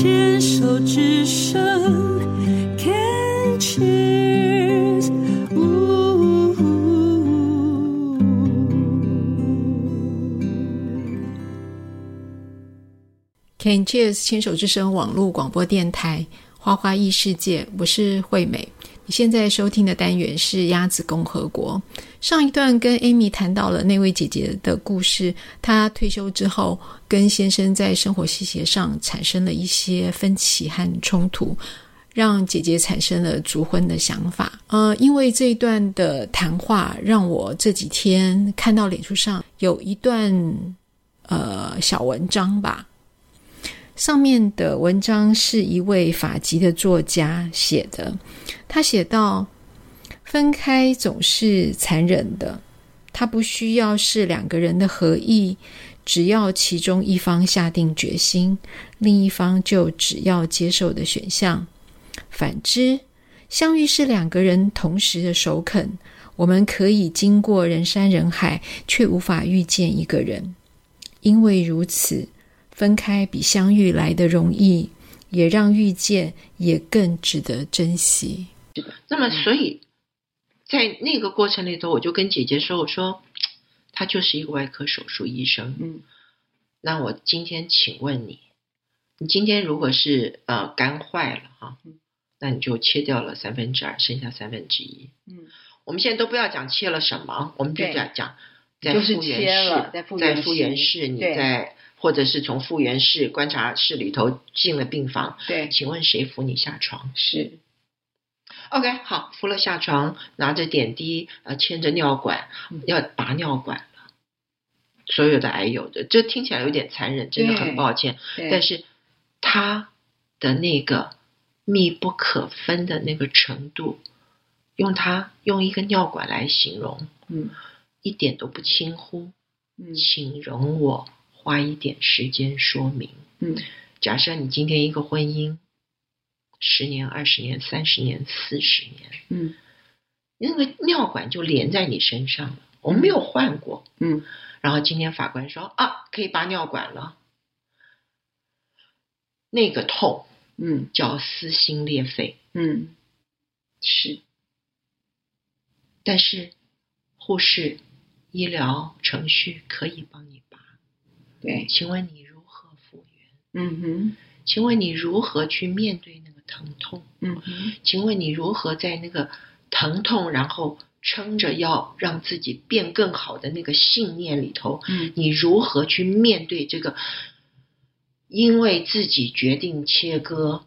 牵手之声，Can cheers，呜。Can cheers，牵手之声网络广播电台，花花异世界，我是惠美。现在收听的单元是《鸭子共和国》。上一段跟 Amy 谈到了那位姐姐的故事，她退休之后跟先生在生活细节上产生了一些分歧和冲突，让姐姐产生了筑婚的想法。呃，因为这一段的谈话，让我这几天看到脸书上有一段呃小文章吧，上面的文章是一位法籍的作家写的，他写道。分开总是残忍的，它不需要是两个人的合意，只要其中一方下定决心，另一方就只要接受的选项。反之，相遇是两个人同时的首肯，我们可以经过人山人海，却无法遇见一个人，因为如此，分开比相遇来的容易，也让遇见也更值得珍惜。是的那么，所以。在那个过程里头，我就跟姐姐说：“我说，他就是一个外科手术医生。嗯，那我今天请问你，你今天如果是呃肝坏了哈，那你就切掉了三分之二，剩下三分之一。嗯，我们现在都不要讲切了什么，我们就讲讲在复原室，在复原室，你在或者是从复原室观察室里头进了病房。对，请问谁扶你下床？是。” OK，好，扶了下床，拿着点滴，呃，牵着尿管，要拔尿管了。所有的癌友的，这听起来有点残忍，真的很抱歉。但是他的那个密不可分的那个程度，用他用一个尿管来形容，嗯，一点都不轻忽。嗯，请容我花一点时间说明。嗯，假设你今天一个婚姻。十年、二十年、三十年、四十年，嗯，那个尿管就连在你身上了，我们没有换过，嗯。然后今天法官说啊，可以拔尿管了，那个痛，嗯，叫撕心裂肺，嗯，是。但是护士、医疗程序可以帮你拔，对。请问你如何复原？嗯哼。请问你如何去面对那个？疼痛，嗯哼，请问你如何在那个疼痛，然后撑着要让自己变更好的那个信念里头，嗯，你如何去面对这个因为自己决定切割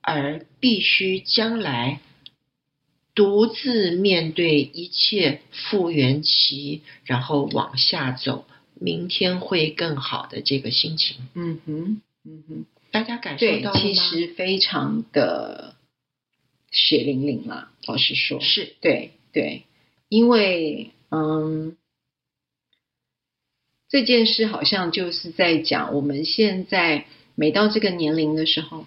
而必须将来独自面对一切复原期，然后往下走，明天会更好的这个心情？嗯哼，嗯哼。大家感受到吗？对，其实非常的血淋淋嘛。老实说，是对对，因为嗯，这件事好像就是在讲，我们现在每到这个年龄的时候，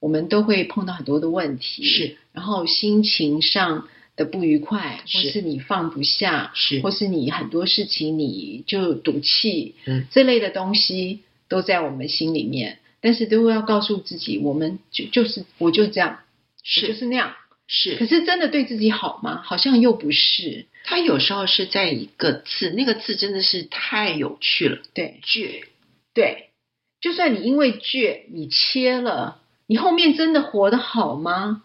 我们都会碰到很多的问题，是，然后心情上的不愉快，或是你放不下，是，或是你很多事情你就赌气，嗯，这类的东西都在我们心里面。但是都要告诉自己，我们就就是我就这样，是就是那样，是。可是真的对自己好吗？好像又不是。他有时候是在一个字，那个字真的是太有趣了。对，倔，对。就算你因为倔，你切了，你后面真的活得好吗？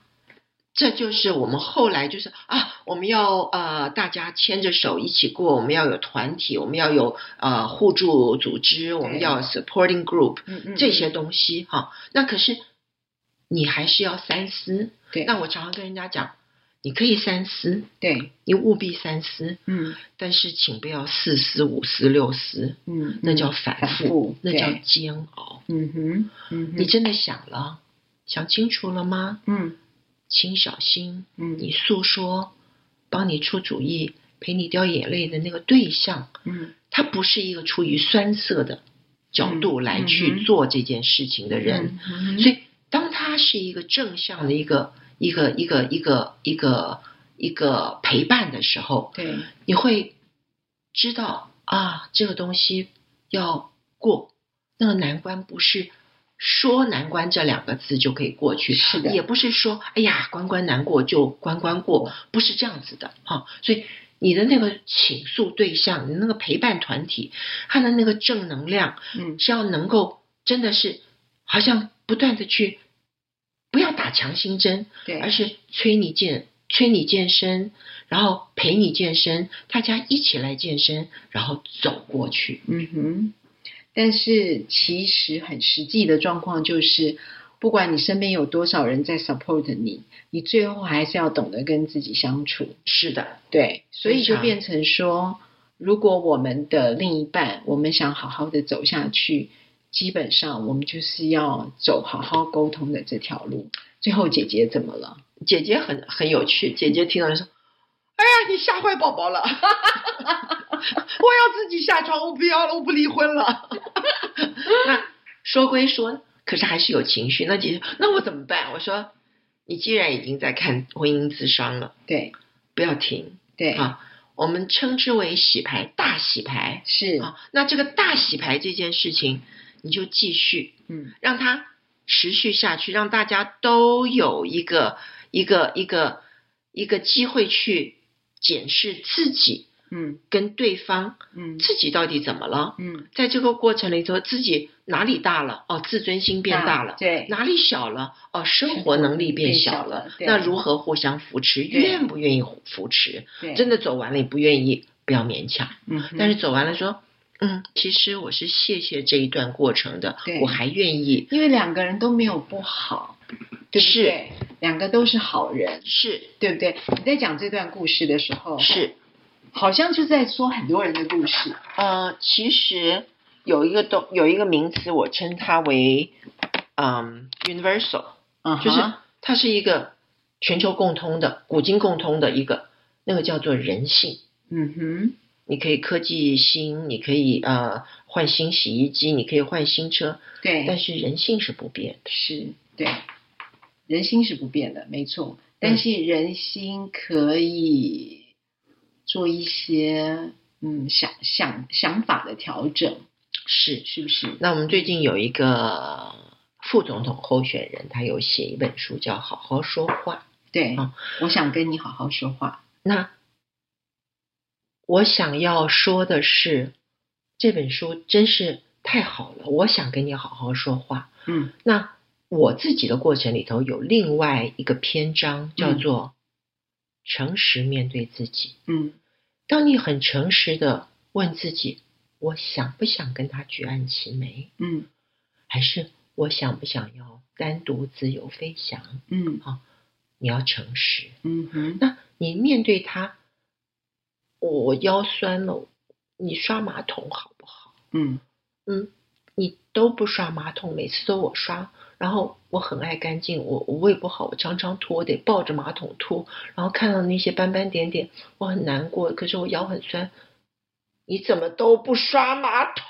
这就是我们后来就是啊，我们要呃大家牵着手一起过，我们要有团体，我们要有呃互助组织，我们要 supporting group，这些东西哈。那可是你还是要三思。对，那我常常跟人家讲，你可以三思，对，你务必三思，嗯，但是请不要四思、五思、六思，嗯，那叫反复，那叫煎熬。嗯哼，嗯哼，你真的想了，想清楚了吗？嗯。请小心，嗯，你诉说，帮你出主意，陪你掉眼泪的那个对象，嗯，他不是一个出于酸涩的角度来去做这件事情的人，嗯嗯、所以当他是一个正向的一个一个一个一个一个一个陪伴的时候，对，你会知道啊，这个东西要过，那个难关不是说难关这两个字就可以过去，是的，也不是说哎呀关关难过就关关过，不是这样子的哈、哦。所以你的那个倾诉对象，你那个陪伴团体，他的那个正能量，嗯，是要能够真的是好像不断的去，不要打强心针，对，而是催你健，催你健身，然后陪你健身，大家一起来健身，然后走过去。嗯哼。但是其实很实际的状况就是，不管你身边有多少人在 support 你，你最后还是要懂得跟自己相处。是的，对，所以就变成说，如果我们的另一半，我们想好好的走下去，基本上我们就是要走好好沟通的这条路。最后姐姐怎么了？姐姐很很有趣，姐姐听到说：“哎呀，你吓坏宝宝了。” 我要自己下床，我不要了，我不离婚了。那说归说，可是还是有情绪。那姐姐，那我怎么办？我说，你既然已经在看婚姻咨商了，对，不要停，对啊，我们称之为洗牌，大洗牌是啊。那这个大洗牌这件事情，你就继续，嗯，让它持续下去，让大家都有一个一个一个一个机会去检视自己。嗯，跟对方，嗯，自己到底怎么了？嗯，在这个过程里头，自己哪里大了？哦，自尊心变大了。对，哪里小了？哦，生活能力变小了。那如何互相扶持？愿不愿意扶持？真的走完了，你不愿意，不要勉强。嗯，但是走完了，说，嗯，其实我是谢谢这一段过程的，我还愿意，因为两个人都没有不好，对不对？两个都是好人，是对不对？你在讲这段故事的时候，是。好像就在说很多人的故事。呃，其实有一个东有一个名词，我称它为嗯 universal，嗯，uh-huh. 就是它是一个全球共通的、古今共通的一个，那个叫做人性。嗯哼，你可以科技新，你可以呃换新洗衣机，你可以换新车，对，但是人性是不变的。是，对，人心是不变的，没错。但是人心可以。做一些嗯想想想法的调整，是是不是？那我们最近有一个副总统候选人，他有写一本书叫《好好说话》。对，嗯，我想跟你好好说话。那我想要说的是，这本书真是太好了，我想跟你好好说话。嗯，那我自己的过程里头有另外一个篇章叫做诚实面对自己。嗯。当你很诚实的问自己，我想不想跟他举案齐眉？嗯，还是我想不想要单独自由飞翔？嗯，好，你要诚实。嗯哼，那你面对他，我腰酸了，你刷马桶好不好？嗯嗯，你都不刷马桶，每次都我刷。然后我很爱干净，我我胃不好，我常常吐，我得抱着马桶吐。然后看到那些斑斑点点，我很难过。可是我腰很酸，你怎么都不刷马桶？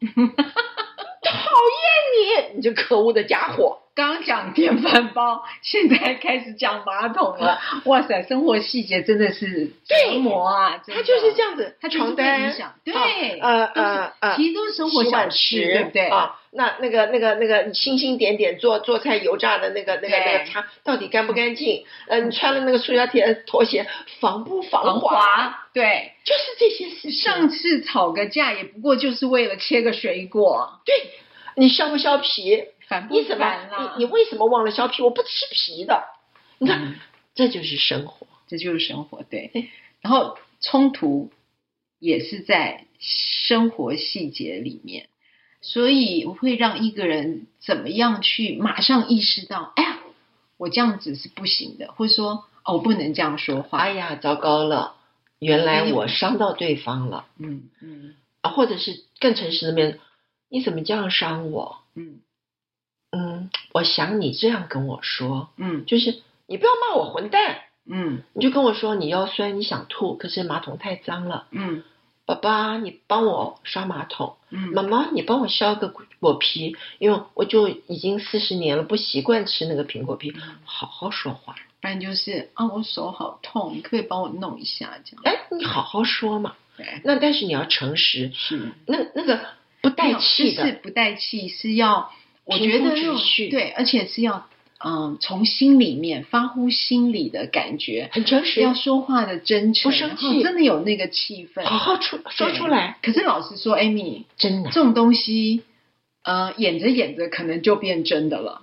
讨厌你，你这可恶的家伙！刚讲电饭煲，现在开始讲马桶了。哇塞，生活细节真的是折磨啊！他就是这样子，他床单，对，呃呃呃，其实都是生活小事，对不对？啊，那那个那个那个星星点点做做菜油炸的那个那个那个擦，到底干不干净？嗯，你穿了那个塑料贴拖鞋防不防滑？对，就是这些事。上次吵个架也不过就是为了切个水果，对，你削不削皮？烦不烦你怎么？你你为什么忘了削皮？我不吃皮的。你看，嗯、这就是生活，这就是生活。对，然后冲突也是在生活细节里面，所以我会让一个人怎么样去马上意识到，哎呀，我这样子是不行的，或者说，哦，我不能这样说话。哎呀，糟糕了，原来我伤到对方了。嗯嗯，啊，或者是更诚实的面，你怎么这样伤我？嗯。嗯，我想你这样跟我说，嗯，就是你不要骂我混蛋，嗯，你就跟我说你腰酸，你想吐，可是马桶太脏了，嗯，爸爸你帮我刷马桶，嗯，妈妈你帮我削个果皮，因为我就已经四十年了，不习惯吃那个苹果皮，好好说话，不然就是啊我手好痛，你可以帮我弄一下这样，哎，你好好说嘛，对，那但是你要诚实，是，那那个不带气的，是不带气，是要。我觉得对，而且是要嗯从心里面发乎心里的感觉，很诚实，要说话的真诚，不生气真的有那个气氛，好好出说出来。可是老实说，Amy，真的这种东西，呃，演着演着可能就变真的了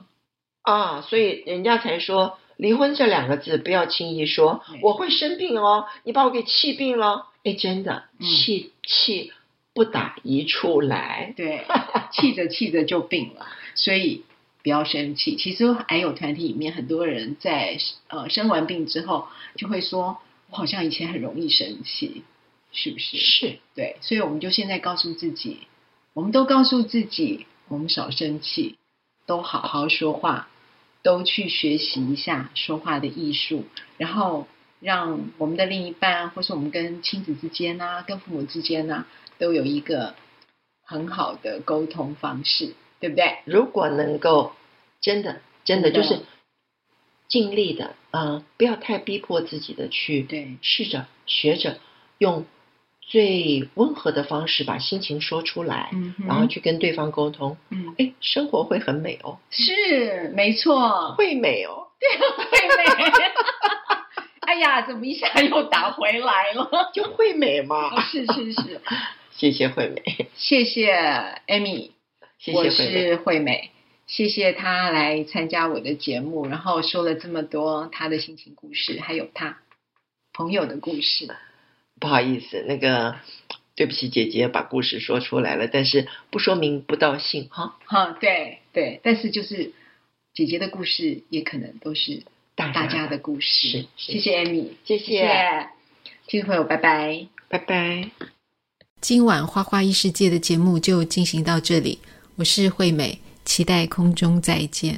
啊，所以人家才说离婚这两个字不要轻易说，我会生病哦，你把我给气病了。哎，真的，气气不打一处来，对，气着气着就病了，所以不要生气。其实还有团体里面很多人在呃生完病之后就会说，我好像以前很容易生气，是不是？是，对，所以我们就现在告诉自己，我们都告诉自己，我们少生气，都好好说话，都去学习一下说话的艺术，然后。让我们的另一半，或是我们跟亲子之间啊，跟父母之间呢、啊，都有一个很好的沟通方式，对不对？如果能够真的真的就是尽力的，嗯、呃，不要太逼迫自己的去，对，试着学着用最温和的方式把心情说出来，嗯，然后去跟对方沟通，嗯，哎，生活会很美哦，是没错，会美哦，对，会美。哎呀，怎么一下又打回来了？就惠美嘛。哦、是是是，谢谢惠美，谢谢 Amy，谢谢我是惠美，谢谢她来参加我的节目，然后说了这么多她的心情故事，还有她朋友的故事。不好意思，那个对不起，姐姐把故事说出来了，但是不说明不道姓哈。哈，对对，但是就是姐姐的故事也可能都是。大家，大家的故事，谢谢 Amy，谢谢。听众朋友，拜拜，拜拜。今晚花花异世界的节目就进行到这里，我是惠美，期待空中再见。